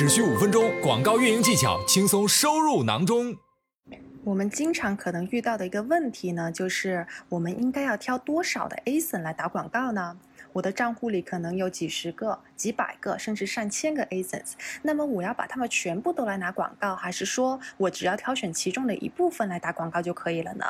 只需五分钟，广告运营技巧轻松收入囊中。我们经常可能遇到的一个问题呢，就是我们应该要挑多少的 ASIN 来打广告呢？我的账户里可能有几十个、几百个，甚至上千个 ASIN，那么我要把它们全部都来拿广告，还是说我只要挑选其中的一部分来打广告就可以了呢？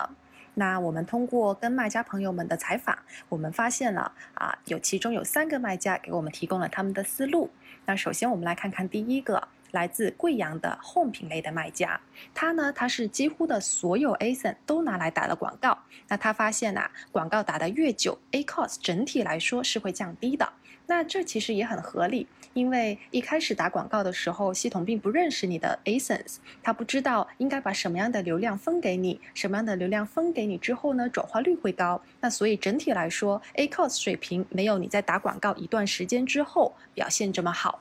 那我们通过跟卖家朋友们的采访，我们发现了啊，有其中有三个卖家给我们提供了他们的思路。那首先我们来看看第一个。来自贵阳的 Home 品类的卖家，他呢，他是几乎的所有 ASIN 都拿来打了广告。那他发现呐，广告打得越久，A cost 整体来说是会降低的。那这其实也很合理，因为一开始打广告的时候，系统并不认识你的 ASINs，他不知道应该把什么样的流量分给你，什么样的流量分给你之后呢，转化率会高。那所以整体来说，A cost 水平没有你在打广告一段时间之后表现这么好。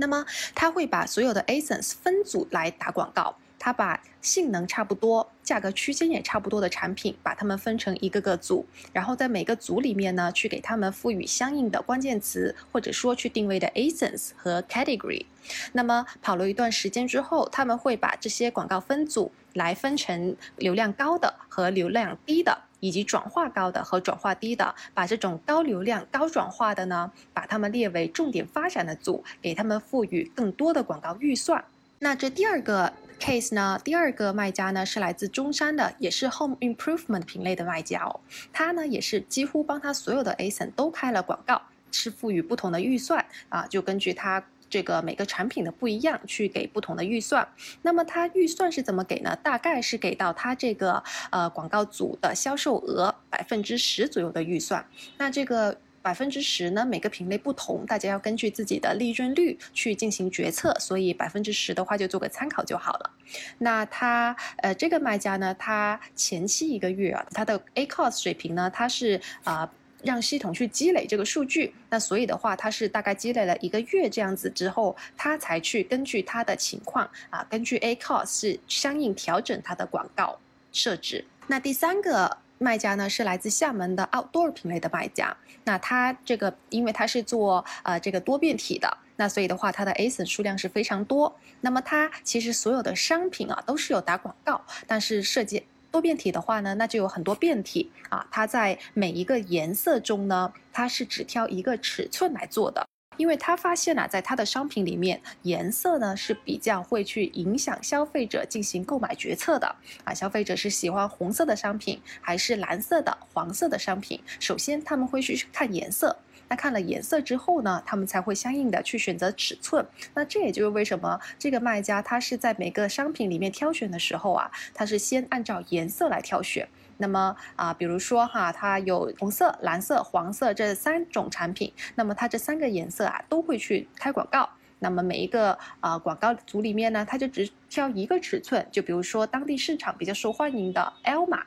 那么他会把所有的 ASINs 分组来打广告，他把性能差不多、价格区间也差不多的产品，把它们分成一个个组，然后在每个组里面呢，去给他们赋予相应的关键词，或者说去定位的 ASINs 和 category。那么跑了一段时间之后，他们会把这些广告分组来分成流量高的和流量低的。以及转化高的和转化低的，把这种高流量、高转化的呢，把它们列为重点发展的组，给他们赋予更多的广告预算。那这第二个 case 呢，第二个卖家呢是来自中山的，也是 home improvement 品类的卖家哦。他呢也是几乎帮他所有的 ASIN 都开了广告，是赋予不同的预算啊，就根据他。这个每个产品的不一样，去给不同的预算。那么它预算是怎么给呢？大概是给到它这个呃广告组的销售额百分之十左右的预算。那这个百分之十呢，每个品类不同，大家要根据自己的利润率去进行决策。所以百分之十的话就做个参考就好了。那他呃这个卖家呢，他前期一个月啊，他的 A cost 水平呢，他是啊。让系统去积累这个数据，那所以的话，它是大概积累了一个月这样子之后，它才去根据它的情况啊，根据 A cost 是相应调整它的广告设置。那第三个卖家呢，是来自厦门的 Outdoor 品类的卖家，那他这个因为他是做呃这个多变体的，那所以的话，它的 ASIN 数量是非常多。那么它其实所有的商品啊都是有打广告，但是涉及。多变体的话呢，那就有很多变体啊。它在每一个颜色中呢，它是只挑一个尺寸来做的，因为他发现啊，在他的商品里面，颜色呢是比较会去影响消费者进行购买决策的啊。消费者是喜欢红色的商品，还是蓝色的、黄色的商品？首先他们会去看颜色。那看了颜色之后呢，他们才会相应的去选择尺寸。那这也就是为什么这个卖家他是在每个商品里面挑选的时候啊，他是先按照颜色来挑选。那么啊，比如说哈，它有红色、蓝色、黄色这三种产品，那么它这三个颜色啊都会去开广告。那么每一个啊广告组里面呢，他就只挑一个尺寸，就比如说当地市场比较受欢迎的 L 码。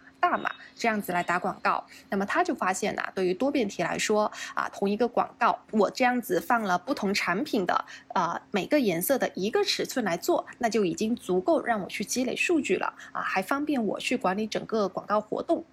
这样子来打广告，那么他就发现呐，对于多变体来说啊，同一个广告，我这样子放了不同产品的啊每个颜色的一个尺寸来做，那就已经足够让我去积累数据了啊，还方便我去管理整个广告活动。